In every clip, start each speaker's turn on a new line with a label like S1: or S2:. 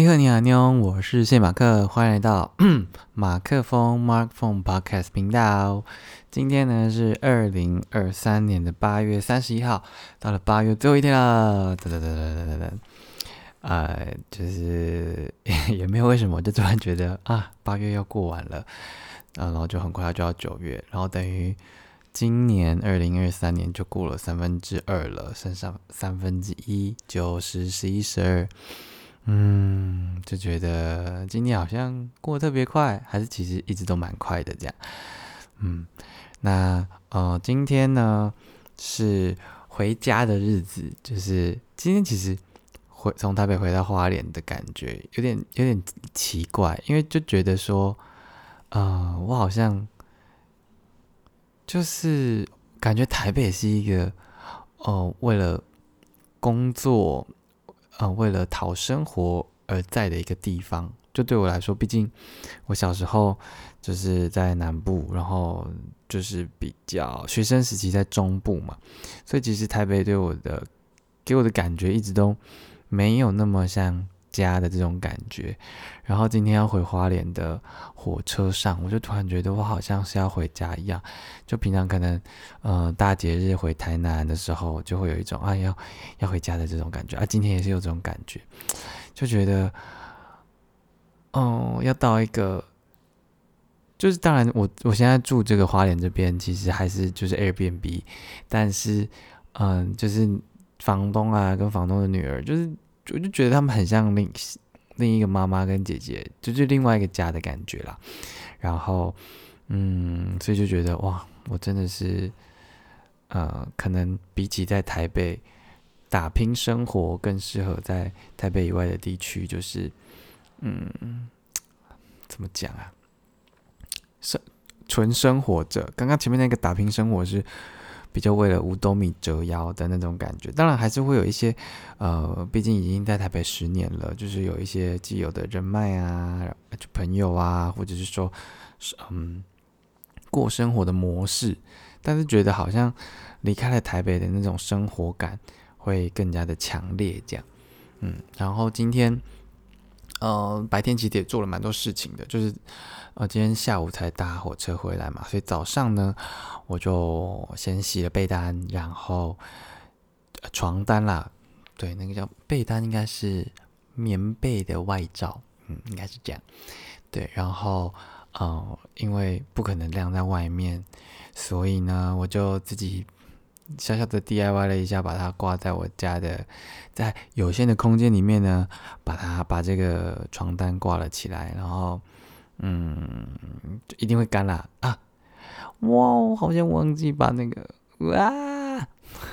S1: 你好，你好，妞，我是谢马克，欢迎来到 马克风 Mark Phone Podcast 频道。今天呢是二零二三年的八月三十一号，到了八月最后一天了。噔噔噔噔噔噔噔，呃，就是 也没有为什么，就突然觉得啊，八月要过完了，啊，然后就很快就要九月，然后等于今年二零二三年就过了三分之二了，剩下三分之一，九十、十一、十二。嗯，就觉得今天好像过得特别快，还是其实一直都蛮快的这样。嗯，那呃，今天呢是回家的日子，就是今天其实回从台北回到花莲的感觉有点有点奇怪，因为就觉得说，呃，我好像就是感觉台北是一个哦，为了工作。呃，为了讨生活而在的一个地方，就对我来说，毕竟我小时候就是在南部，然后就是比较学生时期在中部嘛，所以其实台北对我的给我的感觉一直都没有那么像。家的这种感觉，然后今天要回花莲的火车上，我就突然觉得我好像是要回家一样。就平常可能，呃，大节日回台南的时候，就会有一种啊要要回家的这种感觉啊。今天也是有这种感觉，就觉得，哦，要到一个，就是当然，我我现在住这个花莲这边，其实还是就是 Airbnb，但是，嗯，就是房东啊跟房东的女儿，就是。我就觉得他们很像另另一个妈妈跟姐姐，就是另外一个家的感觉啦。然后，嗯，所以就觉得哇，我真的是，呃，可能比起在台北打拼生活，更适合在台北以外的地区。就是，嗯，怎么讲啊？生纯生活着。刚刚前面那个打拼生活是。比较为了五斗米折腰的那种感觉，当然还是会有一些，呃，毕竟已经在台北十年了，就是有一些既有的人脉啊，就朋友啊，或者是说，嗯，过生活的模式，但是觉得好像离开了台北的那种生活感会更加的强烈，这样，嗯，然后今天。呃，白天其实也做了蛮多事情的，就是呃，今天下午才搭火车回来嘛，所以早上呢，我就先洗了被单，然后床单啦，对，那个叫被单，应该是棉被的外罩，嗯，应该是这样，对，然后呃，因为不可能晾在外面，所以呢，我就自己。小小的 DIY 了一下，把它挂在我家的，在有限的空间里面呢，把它把这个床单挂了起来，然后，嗯，一定会干啦啊！哇，我好像忘记把那个哇，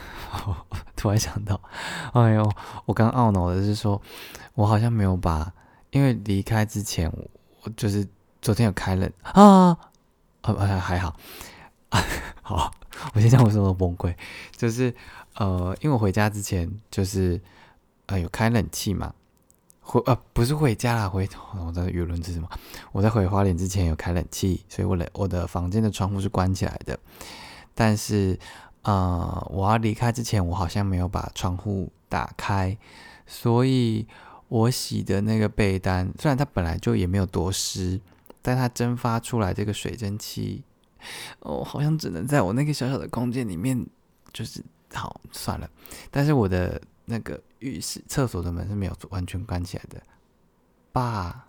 S1: 突然想到，哎呦，我刚懊恼的是说，我好像没有把，因为离开之前，我就是昨天有开了啊，啊还好，好。我先讲为什么崩溃，就是呃，因为我回家之前就是呃有开冷气嘛，回呃不是回家啦，回我的舆论是什么？我在回花莲之前有开冷气，所以我的我的房间的窗户是关起来的。但是呃我要离开之前，我好像没有把窗户打开，所以我洗的那个被单，虽然它本来就也没有多湿，但它蒸发出来这个水蒸气。哦，好像只能在我那个小小的空间里面，就是好算了。但是我的那个浴室、厕所的门是没有完全关起来的。爸，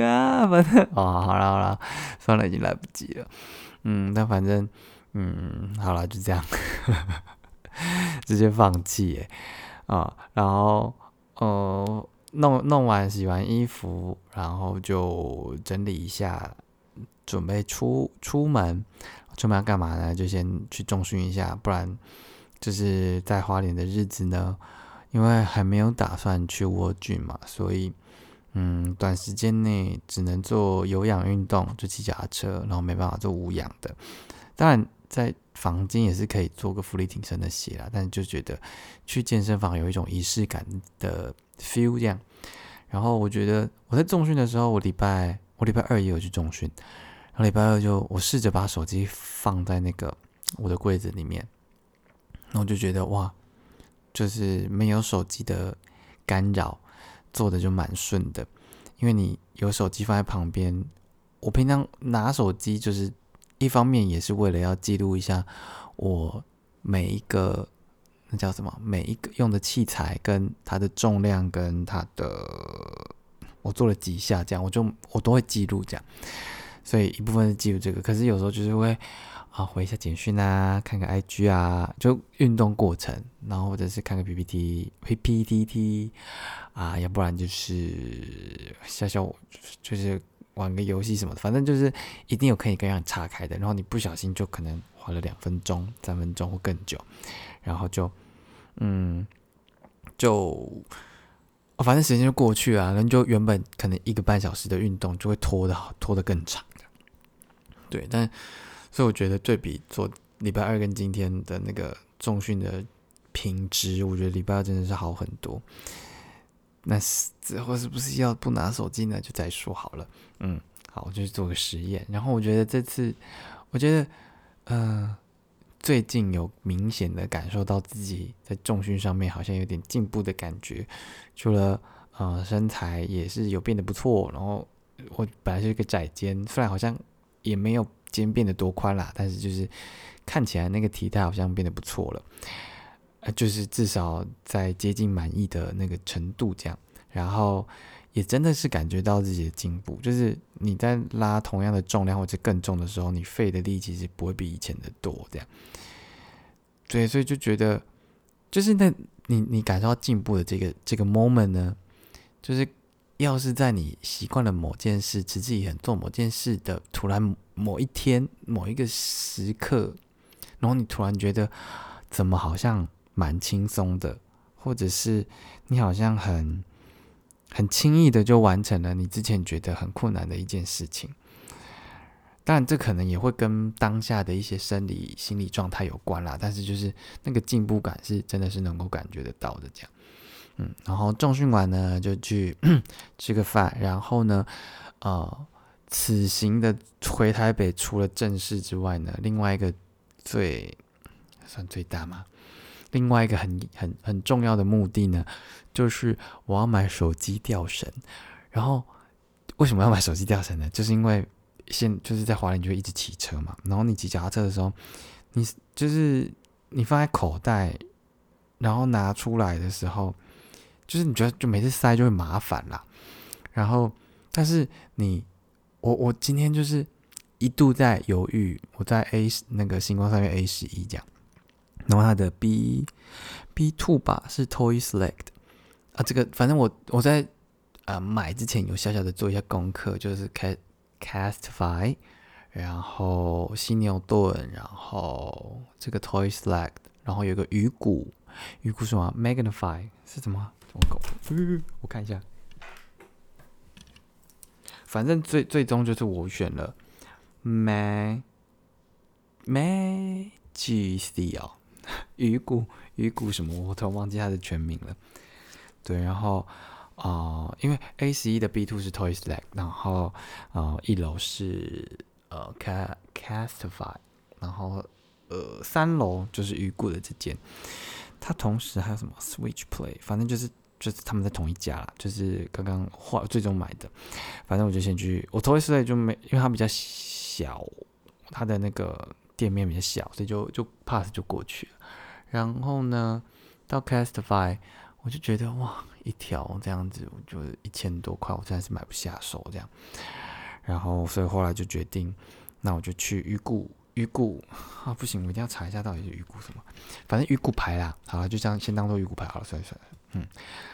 S1: 啊，反正哦，好了好了，算了，已经来不及了。嗯，但反正，嗯，好了，就这样，直接放弃耶。啊，然后，呃，弄弄完洗完衣服，然后就整理一下。准备出出门，出门要干嘛呢？就先去重训一下，不然就是在花莲的日子呢，因为还没有打算去蜗郡嘛，所以嗯，短时间内只能做有氧运动，就骑脚踏车，然后没办法做无氧的。当然，在房间也是可以做个浮力挺身的鞋啦，但就觉得去健身房有一种仪式感的 feel 这样。然后我觉得我在重训的时候，我礼拜我礼拜二也有去重训。然后礼拜二就我试着把手机放在那个我的柜子里面，然后就觉得哇，就是没有手机的干扰，做的就蛮顺的，因为你有手机放在旁边。我平常拿手机就是一方面也是为了要记录一下我每一个那叫什么每一个用的器材跟它的重量跟它的我做了几下这样，我就我都会记录这样，所以一部分是记录这个，可是有时候就是会。啊，回一下简讯啊，看个 IG 啊，就运动过程，然后或者是看个 PPT，PPTT 啊，要不然就是笑笑，就是玩个游戏什么的，反正就是一定有可以跟让岔开的。然后你不小心就可能花了两分钟、三分钟或更久，然后就嗯，就哦反正时间就过去了，然后就原本可能一个半小时的运动就会拖的拖得更长，对，但。所以我觉得对比做礼拜二跟今天的那个重训的品质，我觉得礼拜二真的是好很多。那之后是不是要不拿手机呢？就再说好了。嗯，好，我就去做个实验。然后我觉得这次，我觉得，嗯，最近有明显的感受到自己在重训上面好像有点进步的感觉。除了呃身材也是有变得不错，然后我本来是一个窄肩，虽然好像也没有。肩变得多宽啦，但是就是看起来那个体态好像变得不错了，呃，就是至少在接近满意的那个程度这样，然后也真的是感觉到自己的进步，就是你在拉同样的重量或者更重的时候，你费的力其实不会比以前的多这样，对，所以就觉得就是那你你感受到进步的这个这个 moment 呢，就是。要是在你习惯了某件事，持之以恒做某件事的突然某一天某一个时刻，然后你突然觉得怎么好像蛮轻松的，或者是你好像很很轻易的就完成了你之前觉得很困难的一件事情，当然这可能也会跟当下的一些生理心理状态有关啦，但是就是那个进步感是真的是能够感觉得到的这样。嗯，然后重训完呢，就去 吃个饭，然后呢，呃，此行的回台北除了正事之外呢，另外一个最算最大嘛，另外一个很很很重要的目的呢，就是我要买手机吊绳。然后为什么要买手机吊绳呢？就是因为现就是在华联就一直骑车嘛，然后你骑脚踏车的时候，你就是你放在口袋，然后拿出来的时候。就是你觉得就每次塞就会麻烦啦，然后但是你我我今天就是一度在犹豫，我在 A 那个星光上面 A 十一这样，然后它的 B B two 吧是 Toy Select 啊，这个反正我我在啊买之前有小小的做一下功课，就是 Cast Castify，然后犀牛盾，然后这个 Toy Select，然后有个鱼骨，鱼骨什么？Magnify 是什么？我搞，我看一下，反正最最终就是我选了 Mag Magic 哦，鱼骨鱼骨什么，我突然忘记它的全名了。对，然后啊，因为 A 十一的 B two 是 Toys Leg，然后啊一楼是呃 Castify，然后呃三楼就是鱼骨的这间，它同时还有什么 Switch Play，反正就是。就是他们在同一家啦，就是刚刚换最终买的，反正我就先去，我头一次就没，因为它比较小，它的那个店面比较小，所以就就 pass 就过去了。然后呢，到 Castify，我就觉得哇，一条这样子，我就一千多块，我真的是买不下手这样。然后所以后来就决定，那我就去鱼骨。鱼骨啊，不行，我一定要查一下到底是鱼骨什么。反正鱼骨牌啦，好了，就这样先当做鱼骨牌好了，算了算，嗯。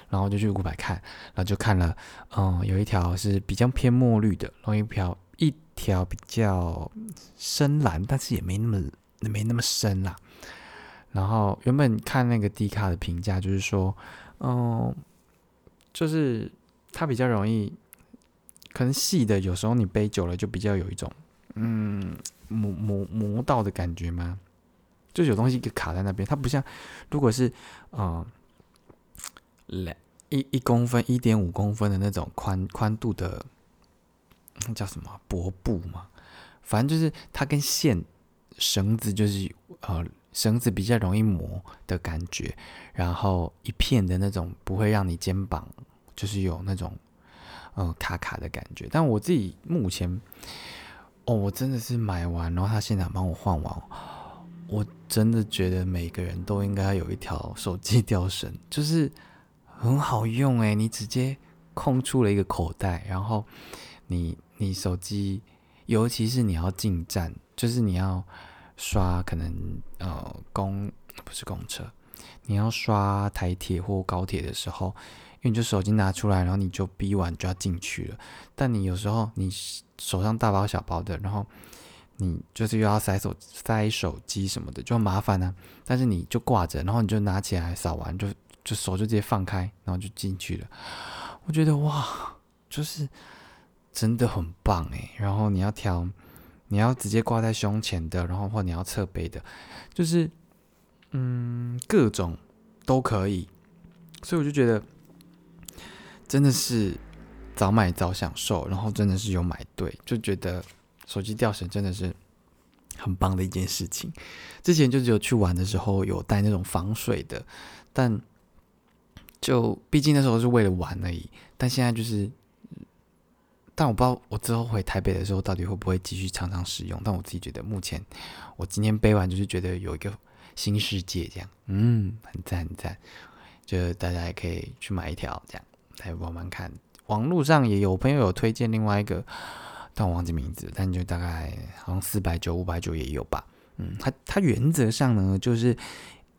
S1: 然后就去鱼骨牌看，然后就看了，嗯，有一条是比较偏墨绿的，然后一条一条比较深蓝，但是也没那么没那么深啦。然后原本看那个低卡的评价，就是说，嗯，就是它比较容易，可能细的有时候你背久了就比较有一种，嗯。磨磨磨到的感觉吗？就有东西给卡在那边，它不像，如果是啊，两一一公分、一点五公分的那种宽宽度的，那叫什么薄布嘛？反正就是它跟线绳子就是呃绳子比较容易磨的感觉，然后一片的那种不会让你肩膀就是有那种呃卡卡的感觉。但我自己目前，哦，我真的是买完，然后他现场帮我换完，我真的觉得每个人都应该有一条手机吊绳，就是很好用诶，你直接空出了一个口袋，然后你你手机，尤其是你要进站，就是你要刷可能呃公不是公车。你要刷台铁或高铁的时候，因为你就手机拿出来，然后你就逼完就要进去了。但你有时候你手上大包小包的，然后你就是又要塞手塞手机什么的，就很麻烦呢。但是你就挂着，然后你就拿起来扫完，就就手就直接放开，然后就进去了。我觉得哇，就是真的很棒诶。然后你要挑，你要直接挂在胸前的，然后或你要侧背的，就是。嗯，各种都可以，所以我就觉得真的是早买早享受，然后真的是有买对，就觉得手机吊绳真的是很棒的一件事情。之前就只有去玩的时候有带那种防水的，但就毕竟那时候是为了玩而已。但现在就是，但我不知道我之后回台北的时候到底会不会继续常常使用。但我自己觉得，目前我今天背完就是觉得有一个。新世界这样，嗯，很赞很赞，就大家也可以去买一条这样来玩玩看。网络上也有朋友有推荐另外一个，但我忘记名字，但就大概好像四百九、五百九也有吧。嗯，它它原则上呢就是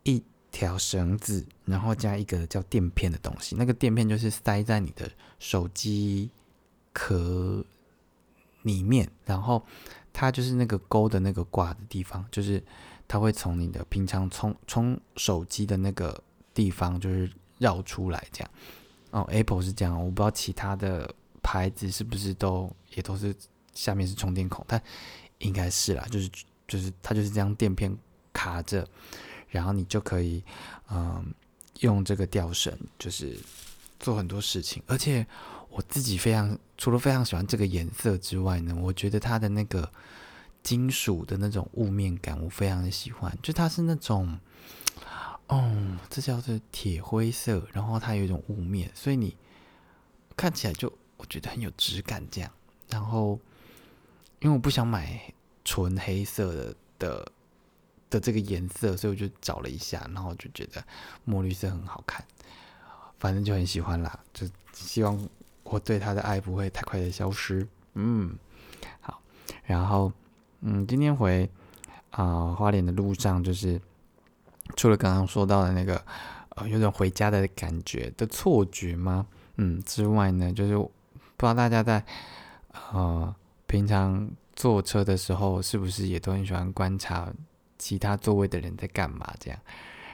S1: 一条绳子，然后加一个叫垫片的东西，那个垫片就是塞在你的手机壳里面，然后它就是那个钩的那个挂的地方，就是。它会从你的平常充充手机的那个地方，就是绕出来这样。哦，Apple 是这样，我不知道其他的牌子是不是都也都是下面是充电孔，但应该是啦，就是就是它就是这样垫片卡着，然后你就可以嗯用这个吊绳，就是做很多事情。而且我自己非常除了非常喜欢这个颜色之外呢，我觉得它的那个。金属的那种雾面感，我非常的喜欢。就它是那种，哦，这叫做铁灰色，然后它有一种雾面，所以你看起来就我觉得很有质感。这样，然后因为我不想买纯黑色的的的这个颜色，所以我就找了一下，然后就觉得墨绿色很好看，反正就很喜欢啦。就希望我对他的爱不会太快的消失。嗯，好，然后。嗯，今天回啊花莲的路上，就是除了刚刚说到的那个呃有种回家的感觉的错觉吗？嗯，之外呢，就是不知道大家在呃平常坐车的时候，是不是也都很喜欢观察其他座位的人在干嘛这样？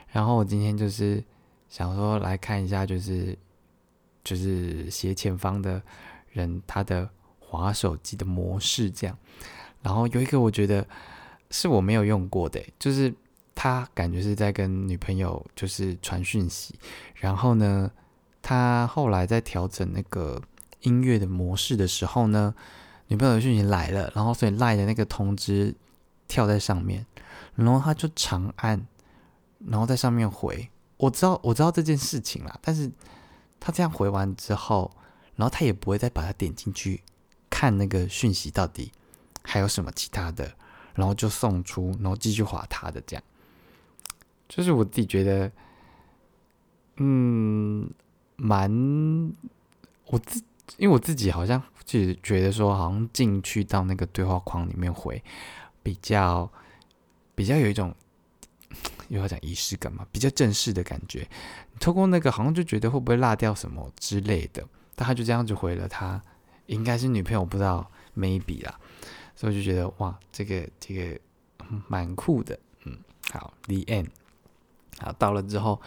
S1: 然后我今天就是想说来看一下，就是就是斜前方的人他的滑手机的模式这样。然后有一个我觉得是我没有用过的，就是他感觉是在跟女朋友就是传讯息，然后呢，他后来在调整那个音乐的模式的时候呢，女朋友的讯息来了，然后所以赖的那个通知跳在上面，然后他就长按，然后在上面回，我知道我知道这件事情啦，但是他这样回完之后，然后他也不会再把它点进去看那个讯息到底。还有什么其他的，然后就送出，然后继续划他的这样，就是我自己觉得，嗯，蛮我自因为我自己好像就觉得说，好像进去到那个对话框里面回，比较比较有一种又要讲仪式感嘛，比较正式的感觉。透过那个好像就觉得会不会落掉什么之类的，但他就这样子回了，他应该是女朋友，不知道 maybe 啦。所以我就觉得哇，这个这个蛮酷的，嗯，好，the end，好，到了之后，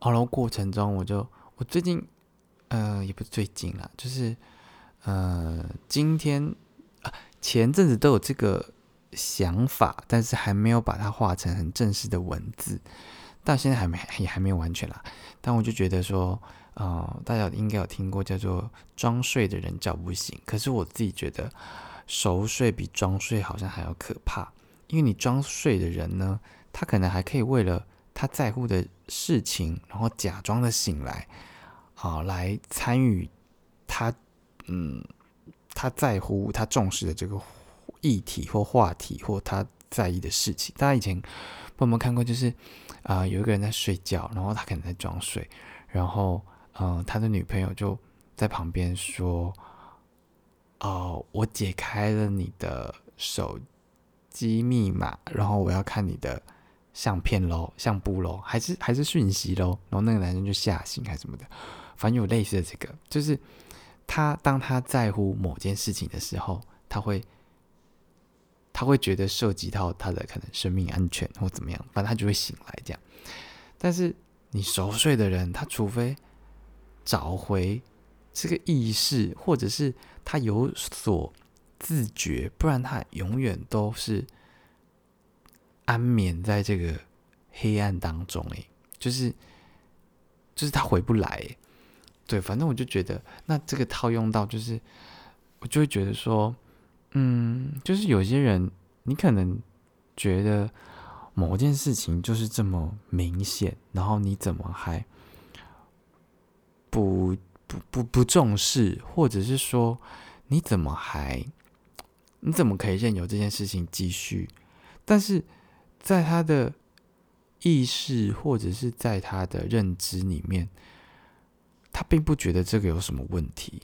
S1: 然后过程中我就我最近呃也不是最近啦，就是呃今天啊前阵子都有这个想法，但是还没有把它画成很正式的文字，到现在还没也还没有完全啦。但我就觉得说，呃，大家应该有听过叫做装睡的人叫不醒，可是我自己觉得。熟睡比装睡好像还要可怕，因为你装睡的人呢，他可能还可以为了他在乎的事情，然后假装的醒来，啊来参与他嗯他在乎他重视的这个议题或话题或他在意的事情。大家以前有没有看过？就是啊有一个人在睡觉，然后他可能在装睡，然后嗯他的女朋友就在旁边说：“哦，我解开了你的手机密码，然后我要看你的。”相片喽，相簿喽，还是还是讯息喽，然后那个男生就吓醒还是什么的，反正有类似的这个，就是他当他在乎某件事情的时候，他会他会觉得涉及到他的可能生命安全或怎么样，反正他就会醒来这样。但是你熟睡的人，他除非找回这个意识，或者是他有所自觉，不然他永远都是。安眠在这个黑暗当中，哎，就是，就是他回不来，对，反正我就觉得，那这个套用到，就是我就会觉得说，嗯，就是有些人，你可能觉得某件事情就是这么明显，然后你怎么还不不不不重视，或者是说，你怎么还，你怎么可以任由这件事情继续？但是。在他的意识或者是在他的认知里面，他并不觉得这个有什么问题，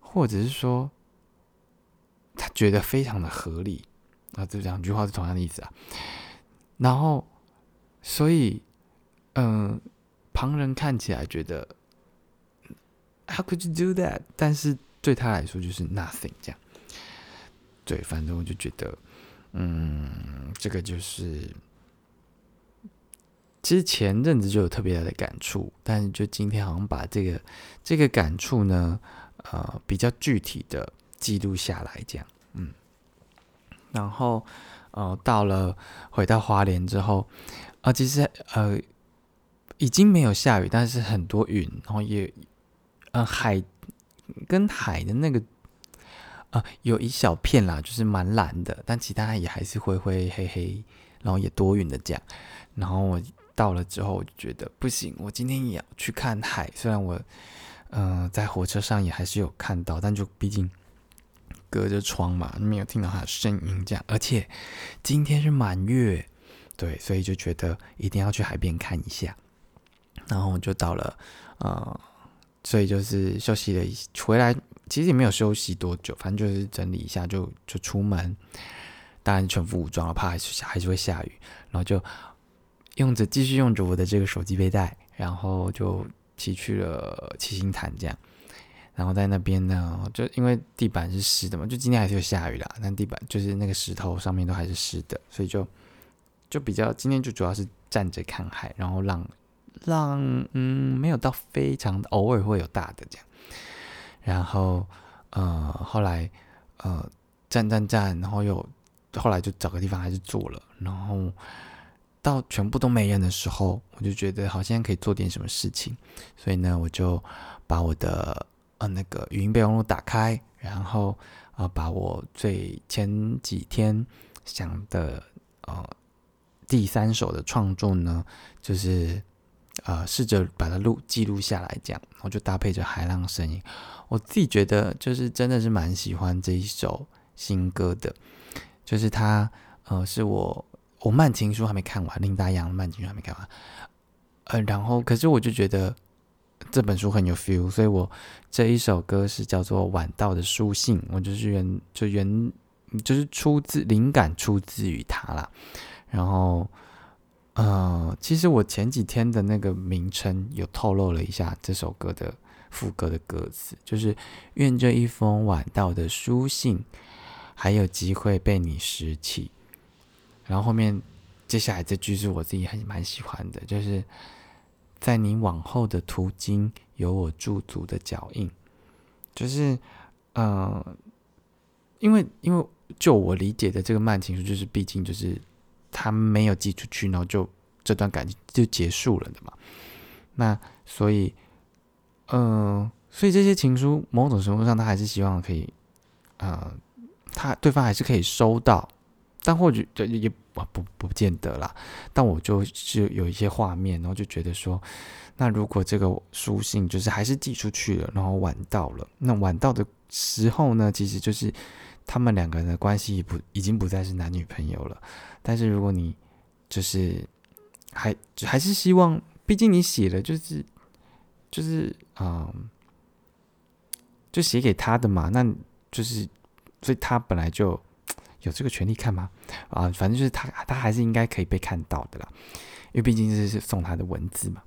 S1: 或者是说他觉得非常的合理啊，这两句话是同样的意思啊。然后，所以，嗯，旁人看起来觉得 How could you do that？但是对他来说就是 nothing 这样。对，反正我就觉得。嗯，这个就是，其实前阵子就有特别大的感触，但是就今天好像把这个这个感触呢，呃，比较具体的记录下来，这样，嗯，然后呃，到了回到花莲之后，啊，其实呃已经没有下雨，但是很多云，然后也，呃，海跟海的那个。啊，有一小片啦，就是蛮蓝的，但其他也还是灰灰黑黑，然后也多云的这样。然后我到了之后，我就觉得不行，我今天也要去看海。虽然我，嗯，在火车上也还是有看到，但就毕竟隔着窗嘛，没有听到他的声音这样。而且今天是满月，对，所以就觉得一定要去海边看一下。然后就到了，呃，所以就是休息了一回来。其实也没有休息多久，反正就是整理一下就就出门，当然全副武装了，怕还是还是会下雨，然后就用着继续用着我的这个手机背带，然后就骑去了七星潭这样，然后在那边呢，就因为地板是湿的嘛，就今天还是有下雨啦，但地板就是那个石头上面都还是湿的，所以就就比较今天就主要是站着看海，然后浪浪嗯没有到非常偶尔会有大的这样。然后，呃，后来，呃，站站站，然后又后来就找个地方还是坐了。然后到全部都没人的时候，我就觉得好像可以做点什么事情。所以呢，我就把我的呃那个语音备忘录打开，然后呃把我最前几天想的呃第三首的创作呢，就是呃试着把它录记录下来，这样，我就搭配着海浪声音。我自己觉得，就是真的是蛮喜欢这一首新歌的，就是它，呃，是我我慢情书还没看完，林达阳的慢情书还没看完，呃，然后可是我就觉得这本书很有 feel，所以我这一首歌是叫做《晚到的书信》，我就是原就原就是出自灵感出自于他啦，然后，呃，其实我前几天的那个名称有透露了一下这首歌的。副歌的歌词就是“愿这一封晚到的书信还有机会被你拾起”，然后后面接下来这句是我自己很蛮喜欢的，就是在你往后的途经有我驻足的脚印，就是呃，因为因为就我理解的这个慢情书，就是毕竟就是他没有寄出去，然后就这段感情就结束了的嘛，那所以。嗯，所以这些情书某种程度上，他还是希望可以，呃，他对方还是可以收到，但或许也也不不不见得啦。但我就是有一些画面，然后就觉得说，那如果这个书信就是还是寄出去了，然后晚到了，那晚到的时候呢，其实就是他们两个人的关系不已经不再是男女朋友了。但是如果你就是还还是希望，毕竟你写了，就是就是嗯，就写给他的嘛，那就是所以他本来就有这个权利看吗？啊，反正就是他他还是应该可以被看到的啦，因为毕竟这是送他的文字嘛。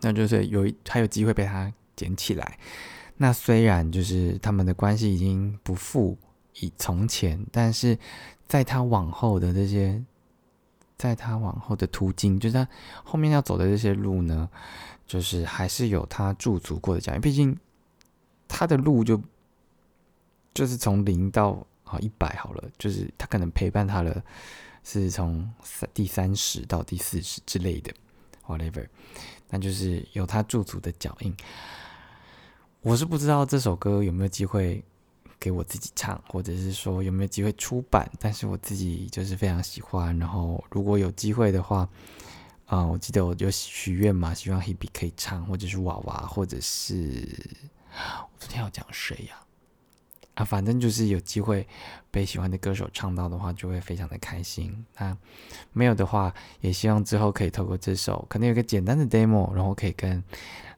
S1: 那就是有还有机会被他捡起来。那虽然就是他们的关系已经不复以从前，但是在他往后的这些，在他往后的途径，就是他后面要走的这些路呢，就是还是有他驻足过的脚印。毕竟他的路就就是从零到啊一百好了，就是他可能陪伴他了，是从三第三十到第四十之类的，whatever。那就是有他驻足的脚印。我是不知道这首歌有没有机会给我自己唱，或者是说有没有机会出版。但是我自己就是非常喜欢。然后如果有机会的话，啊，我记得我就许愿嘛，希望 Hebe 可以唱，或者是娃娃，或者是我昨天要讲谁呀？反正就是有机会被喜欢的歌手唱到的话，就会非常的开心。那没有的话，也希望之后可以透过这首，可能有个简单的 demo，然后可以跟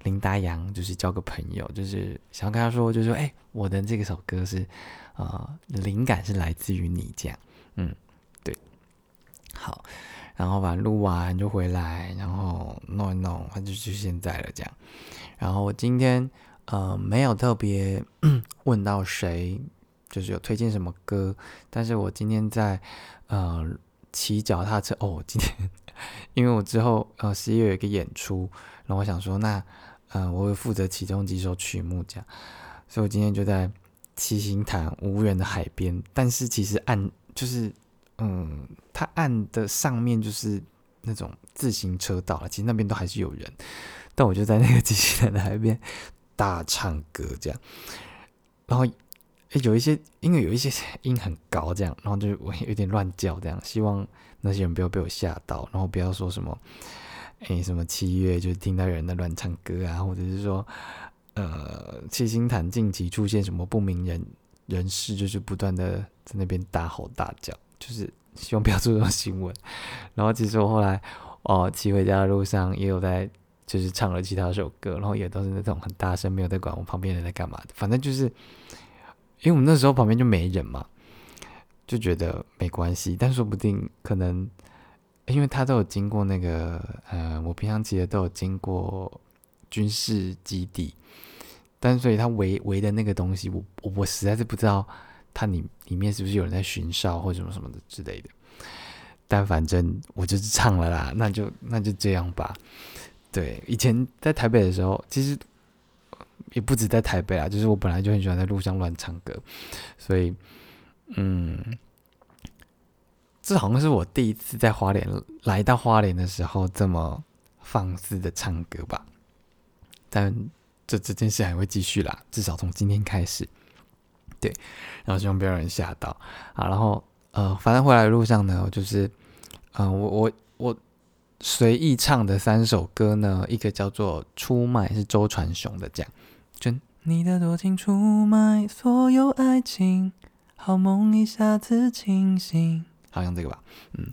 S1: 林达阳就是交个朋友，就是想要跟他说，就说，哎，我的这个首歌是，呃，灵感是来自于你这样，嗯，对，好，然后把录完就回来，然后弄一弄，他就就现在了这样，然后我今天。呃，没有特别 问到谁，就是有推荐什么歌。但是我今天在呃骑脚踏车哦，今天 因为我之后呃十一月有一个演出，然后我想说那嗯我会负责其中几首曲目这样，所以我今天就在七星潭无人的海边，但是其实岸就是嗯它岸的上面就是那种自行车道了，其实那边都还是有人，但我就在那个机器人的海边。大唱歌这样，然后有一些因为有一些音很高这样，然后就我有点乱叫这样，希望那些人不要被我吓到，然后不要说什么哎什么七月就听到有人在乱唱歌啊，或者是说呃七星潭近期出现什么不明人人士，就是不断的在那边大吼大叫，就是希望不要做这种新闻。然后其实我后来哦骑回家的路上也有在。就是唱了其他首歌，然后也都是那种很大声，没有在管我旁边人在干嘛的。反正就是，因为我们那时候旁边就没人嘛，就觉得没关系。但说不定可能，因为他都有经过那个，呃，我平常骑的都有经过军事基地，但所以他围围的那个东西，我我实在是不知道它里里面是不是有人在巡哨或者什么什么的之类的。但反正我就是唱了啦，那就那就这样吧。对，以前在台北的时候，其实也不止在台北啊，就是我本来就很喜欢在路上乱唱歌，所以，嗯，这好像是我第一次在花莲来到花莲的时候这么放肆的唱歌吧。但这这件事还会继续啦，至少从今天开始。对，然后希望不要人吓到啊。然后呃，反正回来的路上呢，就是，嗯，我我我。随意唱的三首歌呢，一个叫做《出卖》，是周传雄的，这样。就你的多情出卖所有爱情，好梦一下子清醒，好像这个吧，嗯。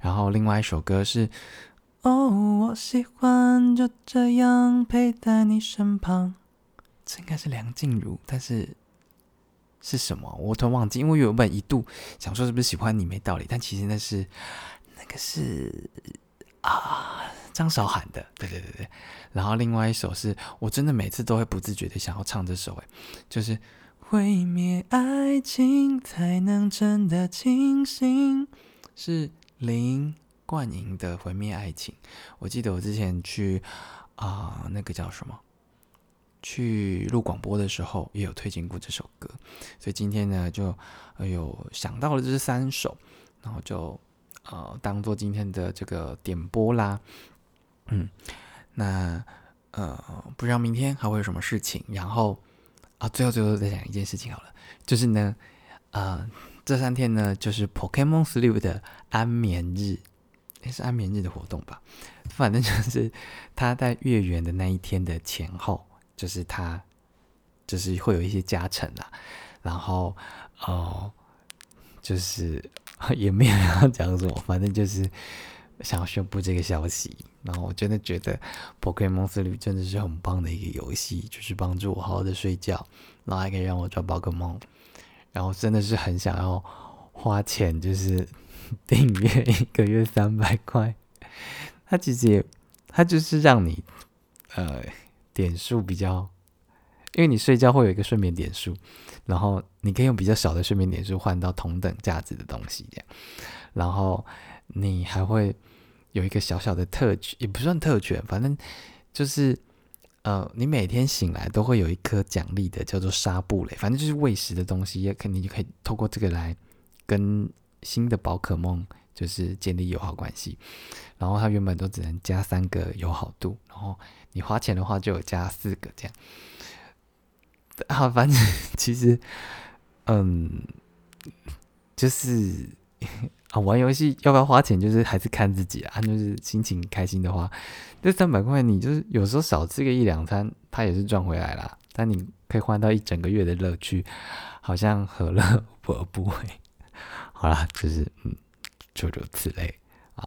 S1: 然后另外一首歌是，哦，我喜欢就这样陪在你身旁，这应该是梁静茹，但是是什么？我突然忘记，因为原本一度想说是不是喜欢你没道理，但其实那是那个是。啊，张韶涵的，对对对对，然后另外一首是我真的每次都会不自觉的想要唱这首，哎，就是毁灭爱情才能真的清醒，是林冠莹的毁灭爱情。我记得我之前去啊，那个叫什么，去录广播的时候也有推荐过这首歌，所以今天呢就有想到了这三首，然后就。呃，当做今天的这个点播啦，嗯，那呃，不知道明天还会有什么事情。然后啊，最后最后再讲一件事情好了，就是呢，呃，这三天呢，就是 Pokemon Sleep 的安眠日，也是安眠日的活动吧。反正就是他在月圆的那一天的前后，就是他就是会有一些加成啊。然后哦，就是 也没有要讲什么，反正就是想要宣布这个消息。然后我真的觉得 Pokemon Sleep 真的是很棒的一个游戏，就是帮助我好好的睡觉，然后还可以让我抓宝可梦。然后真的是很想要花钱，就是 订阅一个月三百块。它其实也，它就是让你呃点数比较，因为你睡觉会有一个睡眠点数，然后你可以用比较少的睡眠点数换到同等价值的东西，这样。然后你还会有一个小小的特权，也不算特权，反正就是。呃，你每天醒来都会有一颗奖励的，叫做纱布雷，反正就是喂食的东西，也肯定就可以透过这个来跟新的宝可梦就是建立友好关系。然后它原本都只能加三个友好度，然后你花钱的话就有加四个这样。啊，反正其实，嗯，就是。啊，玩游戏要不要花钱，就是还是看自己啊。就是心情开心的话，这三百块你就是有时候少吃个一两餐，它也是赚回来了。但你可以换到一整个月的乐趣，好像何乐而不为？好啦，就是嗯，诸如此类啊。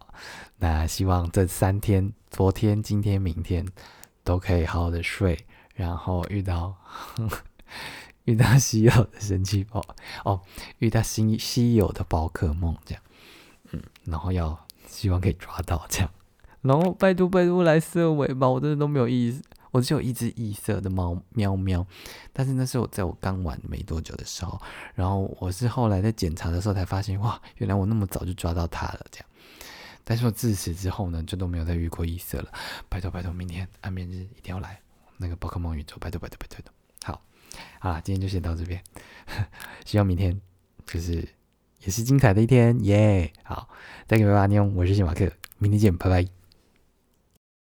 S1: 那希望这三天，昨天、今天、明天，都可以好好的睡，然后遇到。遇到稀有的神奇宝哦，遇到新稀有的宝可梦这样，嗯，然后要希望可以抓到这样，然后拜托拜托来色尾吧，我真的都没有意思，我只有一只异色的猫喵喵，但是那是我在我刚玩没多久的时候，然后我是后来在检查的时候才发现，哇，原来我那么早就抓到它了这样，但是我自此之后呢，就都没有再遇过异色了，拜托拜托，明天安眠日一定要来。那个宝可梦宇宙，拜托拜托拜托。好啊，今天就先到这边。希望明天就是也是精彩的一天，耶！好，，Thank you very much，，我是谢马克，明天见，拜拜。